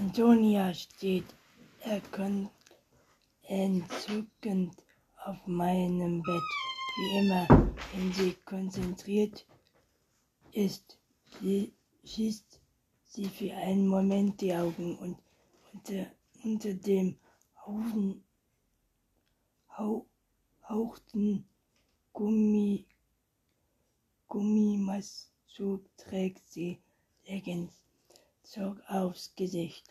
Antonia steht entzückend auf meinem Bett. Wie immer, wenn sie konzentriert ist, schießt sie für einen Moment die Augen und unter, unter dem Haufen, hau, hauchten Gummi, Gummimasszug trägt sie Leggings, zog aufs Gesicht.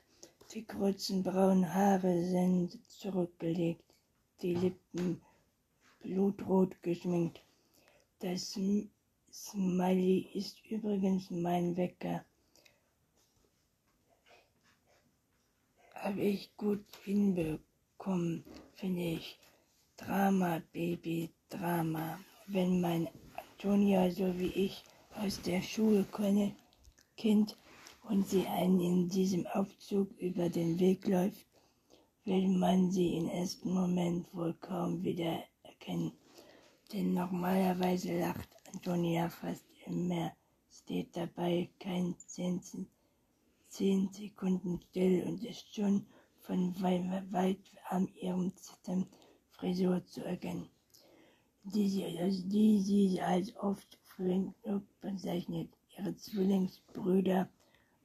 Die kurzen braunen Haare sind zurückgelegt, die Lippen blutrot geschminkt. Das Smiley ist übrigens mein Wecker. Habe ich gut hinbekommen, finde ich. Drama, Baby, Drama. Wenn mein Antonia so wie ich aus der Schule könne, Kind und sie einen in diesem Aufzug über den Weg läuft, will man sie im ersten Moment wohl kaum wieder erkennen. Denn normalerweise lacht Antonia fast immer, steht dabei kein zehn, zehn Sekunden still und ist schon von weit an ihrem Zittern Frisur zu erkennen, die sie, also die sie als oft flink bezeichnet. Ihre Zwillingsbrüder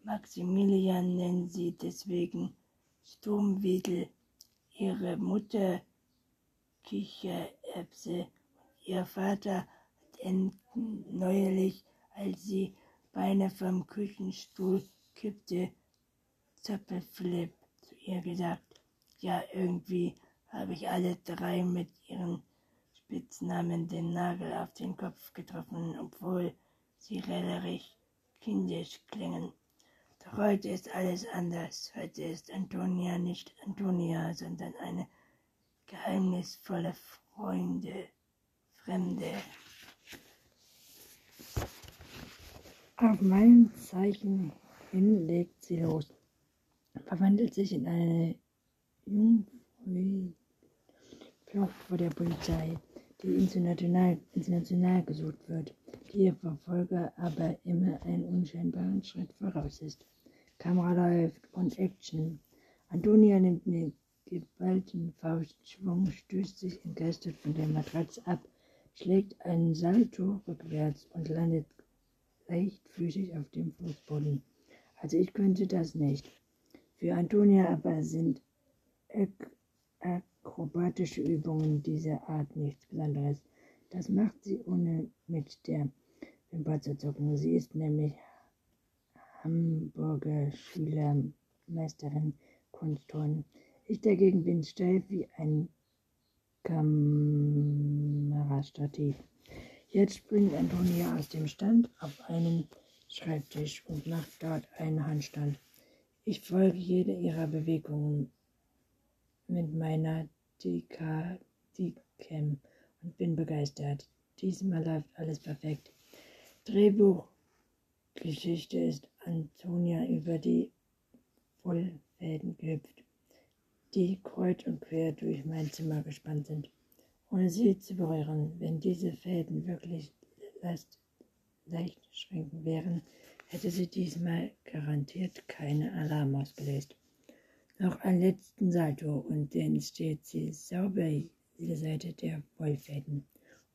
Maximilian nennen sie deswegen Sturmwedel, ihre Mutter Kichererbse und ihr Vater hat neulich, als sie beinahe vom Küchenstuhl kippte, Zappelflip zu ihr gesagt. Ja, irgendwie habe ich alle drei mit ihren Spitznamen den Nagel auf den Kopf getroffen, obwohl sie relativ kindisch klingen. Doch heute ist alles anders. Heute ist Antonia nicht Antonia, sondern eine geheimnisvolle Freunde, Fremde. Auf mein Zeichen hin legt sie los, verwandelt sich in eine Jungfrau, vor der Polizei, die international, international gesucht wird, die ihr Verfolger aber immer einen unscheinbaren Schritt voraus ist. Kamera läuft und Action. Antonia nimmt mit geballten Faustschwung, stößt sich entgeistert von der Matratze ab, schlägt einen Salto rückwärts und landet leichtfüßig auf dem Fußboden. Also ich könnte das nicht. Für Antonia aber sind akrobatische Übungen dieser Art nichts Besonderes. Das macht sie ohne mit der Wimper zu zucken. Sie ist nämlich Hamburger Schülermeisterin Kunstturnen. Ich dagegen bin steif wie ein Kamerastativ. Jetzt springt Antonia aus dem Stand auf einen Schreibtisch und macht dort einen Handstand. Ich folge jede ihrer Bewegungen mit meiner DCam und bin begeistert. Diesmal läuft alles perfekt. Drehbuch Geschichte ist Antonia über die Wollfäden gehüpft, die kreuz und quer durch mein Zimmer gespannt sind, ohne sie zu berühren. Wenn diese Fäden wirklich leicht, leicht schwenken wären, hätte sie diesmal garantiert keine Alarm ausgelöst. Noch einen letzten Salto und dann steht sie sauber jede Seite der Wollfäden.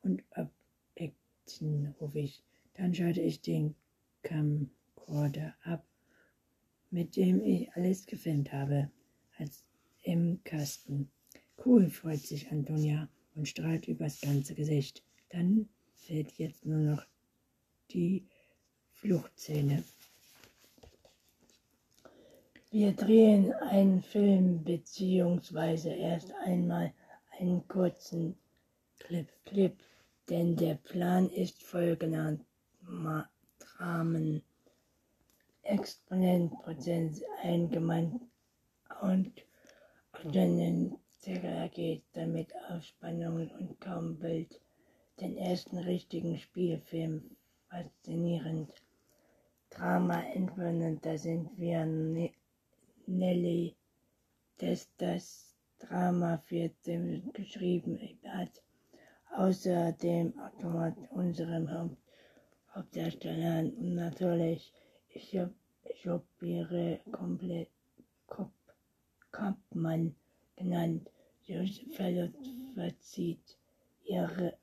Und ab Action rufe ich. Dann schalte ich den Camcorder ab, mit dem ich alles gefilmt habe, als im Kasten. Cool, freut sich Antonia und strahlt übers ganze Gesicht. Dann fehlt jetzt nur noch die Fluchtszene. Wir drehen einen Film beziehungsweise erst einmal einen kurzen Clip, Clip, denn der Plan ist folgender. Rahmen Exponentprozent eingemeint und Zähler geht damit auf Spannungen und kaum Bild. Den ersten richtigen Spielfilm faszinierend. Drama entwöhnen, da sind wir ne Nelly, dass das Drama für den geschrieben hat. Außerdem Automat unserem Haupt Hauptdarsteller und natürlich ich, operiere komplett Kampmann genannt. Josef verzieht ihre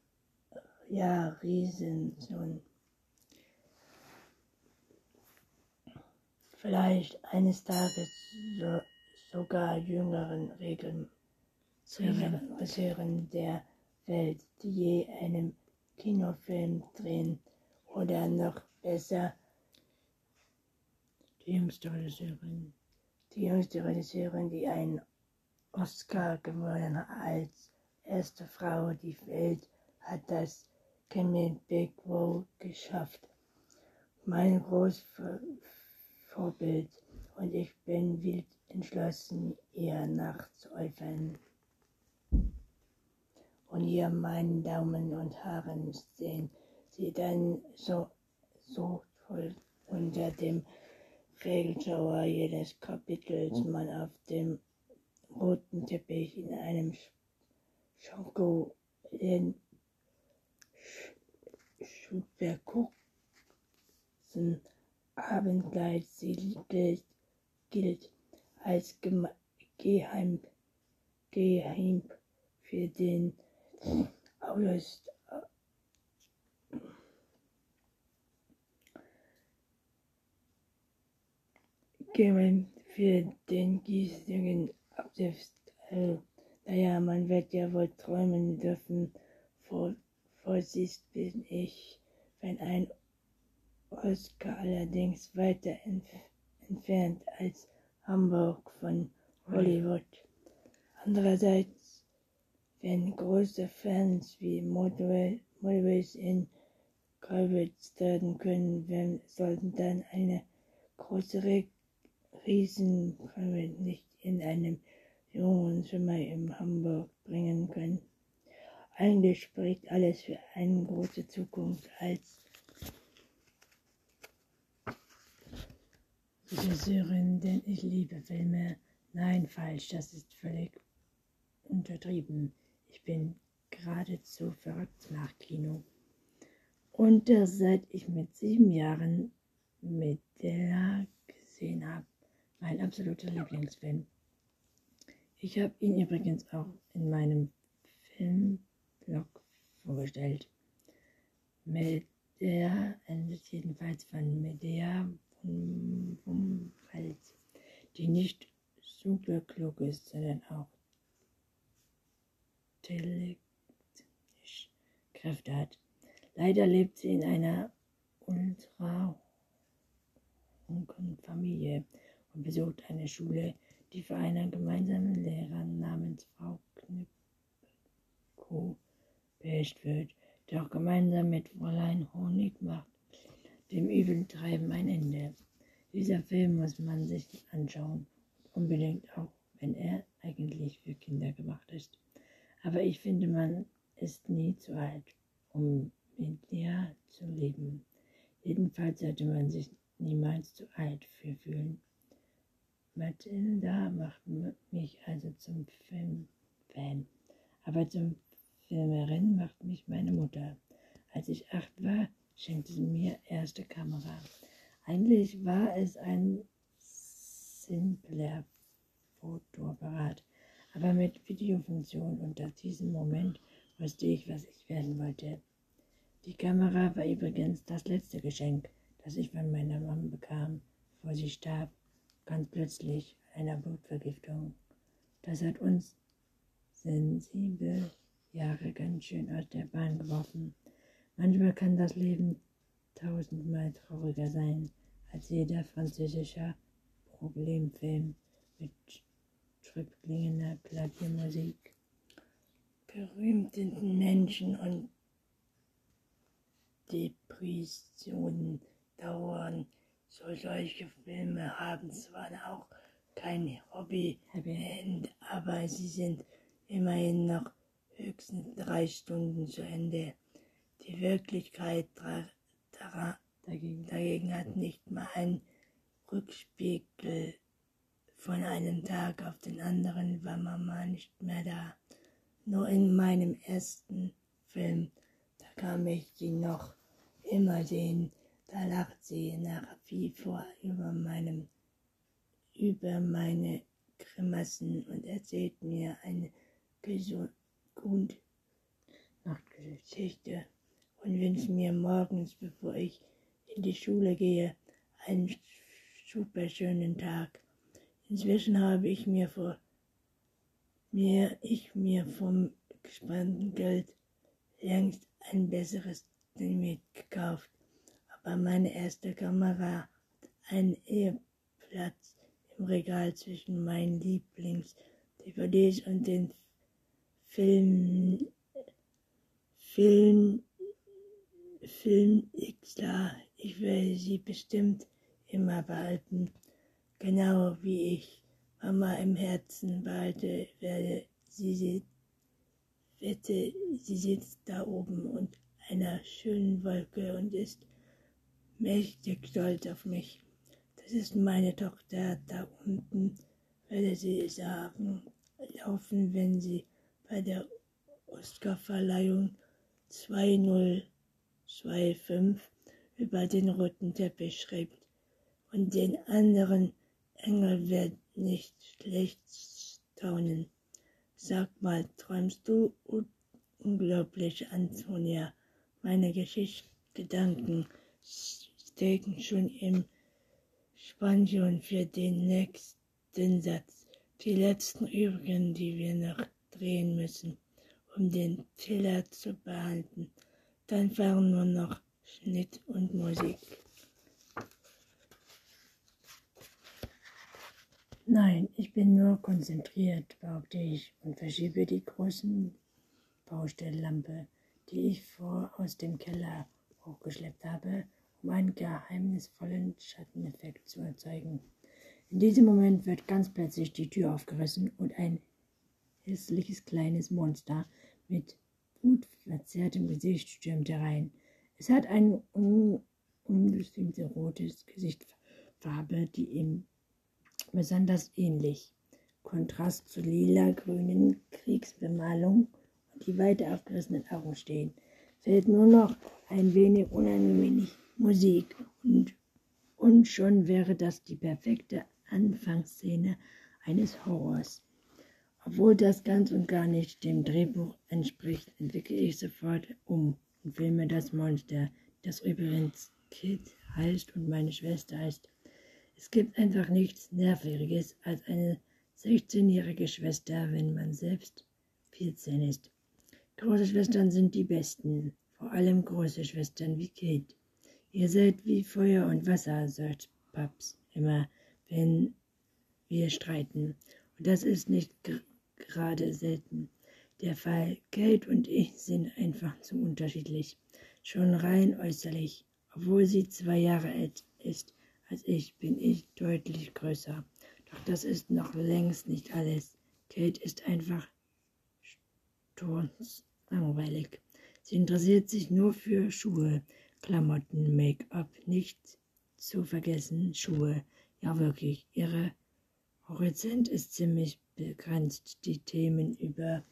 ja, Riesensohn. Vielleicht eines Tages so, sogar jüngeren Regeln Regisseuren der Welt, die je einen Kinofilm drehen oder noch besser die jüngste Regisseurin. Die jüngste Regisseurin, die einen Oscar gewonnen hat als erste Frau die Welt, hat das Camille Big Wow geschafft. Mein großes Vorbild und ich bin wild entschlossen, ihr nachzueifern. Und hier meinen Daumen und Haaren sehen sie dann so, so voll unter dem Regelschauer jedes Kapitels man auf dem roten Teppich in einem Schoko den Schubverkurzen Abendkleid sie gilt, gilt als geheim, geheim für den August gemein für den gießigen Absicht. Also, naja, man wird ja wohl träumen dürfen. Vor, Vorsicht bin ich, wenn ein Oscar allerdings weiter entf entfernt als Hamburg von Hollywood. Andererseits, wenn große Fans wie Motorways in Colwitz werden können, wenn sollten dann eine große Riesen nicht in einem jungen Zimmer in Hamburg bringen können. Eigentlich spricht alles für eine große Zukunft als Regisseurin, denn ich liebe Filme. Nein, falsch, das ist völlig untertrieben. Ich bin geradezu verrückt nach Kino. Und das seit ich mit sieben Jahren mit der gesehen habe. Mein absoluter Lieblingsfilm. Ich habe ihn übrigens auch in meinem Filmblog vorgestellt. Medea endet jedenfalls von Medea Umwelt, die nicht super klug ist, sondern auch telekisch Kräfte hat. Leider lebt sie in einer ultra Familie und besucht eine Schule, die für einen gemeinsamen Lehrer namens Frau Knipko beherrscht wird, der auch gemeinsam mit Fräulein Honig macht dem Übeltreiben ein Ende. Dieser Film muss man sich anschauen, unbedingt auch, wenn er eigentlich für Kinder gemacht ist. Aber ich finde, man ist nie zu alt, um mit ihr zu leben. Jedenfalls sollte man sich niemals zu alt für fühlen. Matilda macht mich also zum Filmfan, aber zum Filmerin macht mich meine Mutter. Als ich acht war, schenkte sie mir erste Kamera. Eigentlich war es ein simpler Fotoapparat, aber mit Videofunktion und ab diesem Moment wusste ich, was ich werden wollte. Die Kamera war übrigens das letzte Geschenk, das ich von meiner Mama bekam, bevor sie starb, ganz plötzlich einer Blutvergiftung. Das hat uns sensible Jahre ganz schön aus der Bahn geworfen. Manchmal kann das Leben tausendmal trauriger sein als jeder französische Problemfilm mit stripklingender Klaviermusik. Berühmten Menschen und Depressionen dauern. So solche Filme haben zwar auch kein Hobby, aber sie sind immerhin noch höchstens drei Stunden zu Ende. Die Wirklichkeit dagegen, dagegen hat nicht mal ein Rückspiegel von einem Tag auf den anderen war Mama nicht mehr da. Nur in meinem ersten Film, da kann ich sie noch immer sehen, da lacht sie nach wie vor über meinem, über meine Grimassen und erzählt mir eine Grund Nachtgeschichte und wünscht mir morgens, bevor ich in die Schule gehe, einen super schönen Tag. Inzwischen habe ich mir vor mir ich mir vom gespannten Geld längst ein besseres Limit gekauft, aber meine erste Kamera einen Eheplatz im Regal zwischen meinen Lieblings-DVDs und den Filmen Film, Film Xlar. Ich werde sie bestimmt immer behalten, genau wie ich Mama im Herzen behalte, werde sie wette, sie sitzt da oben und einer schönen Wolke und ist mächtig stolz auf mich. Das ist meine Tochter da unten, werde sie sagen, laufen, wenn sie bei der Oscarverleihung 2025 über den roten Teppich schreibt. Und den anderen Engel wird nicht schlecht staunen. Sag mal, träumst du unglaublich, Antonia? Meine Geschichtsgedanken stecken schon im Spansion für den nächsten Satz. Die letzten übrigen, die wir noch drehen müssen um den Tiller zu behalten. Dann fahren nur noch Schnitt und Musik. Nein, ich bin nur konzentriert, behaupte ich und verschiebe die großen Baustelllampe, die ich vor aus dem Keller hochgeschleppt habe, um einen geheimnisvollen Schatteneffekt zu erzeugen. In diesem Moment wird ganz plötzlich die Tür aufgerissen und ein hässliches kleines Monster mit blutverzerrtem Gesicht stürmt herein. Es hat eine un unbestimmte rote Gesichtsfarbe, die ihm besonders ähnlich. Kontrast zur lila-grünen Kriegsbemalung und die weit aufgerissenen Augen stehen. Fällt nur noch ein wenig unangenehme Musik und, und schon wäre das die perfekte Anfangsszene eines Horrors. Obwohl das ganz und gar nicht dem Drehbuch entspricht, entwickle ich sofort um und filme das Monster, das übrigens Kid heißt und meine Schwester heißt. Es gibt einfach nichts Nerviges als eine 16-jährige Schwester, wenn man selbst 14 ist. Große Schwestern sind die besten, vor allem große Schwestern wie Kate. Ihr seid wie Feuer und Wasser, sagt Paps immer, wenn wir streiten. Und das ist nicht gerade selten der Fall. Kate und ich sind einfach zu unterschiedlich, schon rein äußerlich. Obwohl sie zwei Jahre alt ist als ich, bin ich deutlich größer. Doch das ist noch längst nicht alles. Kate ist einfach langweilig. Sie interessiert sich nur für Schuhe, Klamotten, Make-up, nicht zu vergessen Schuhe. Ja wirklich, ihre Horizont ist ziemlich begrenzt. Die Themen über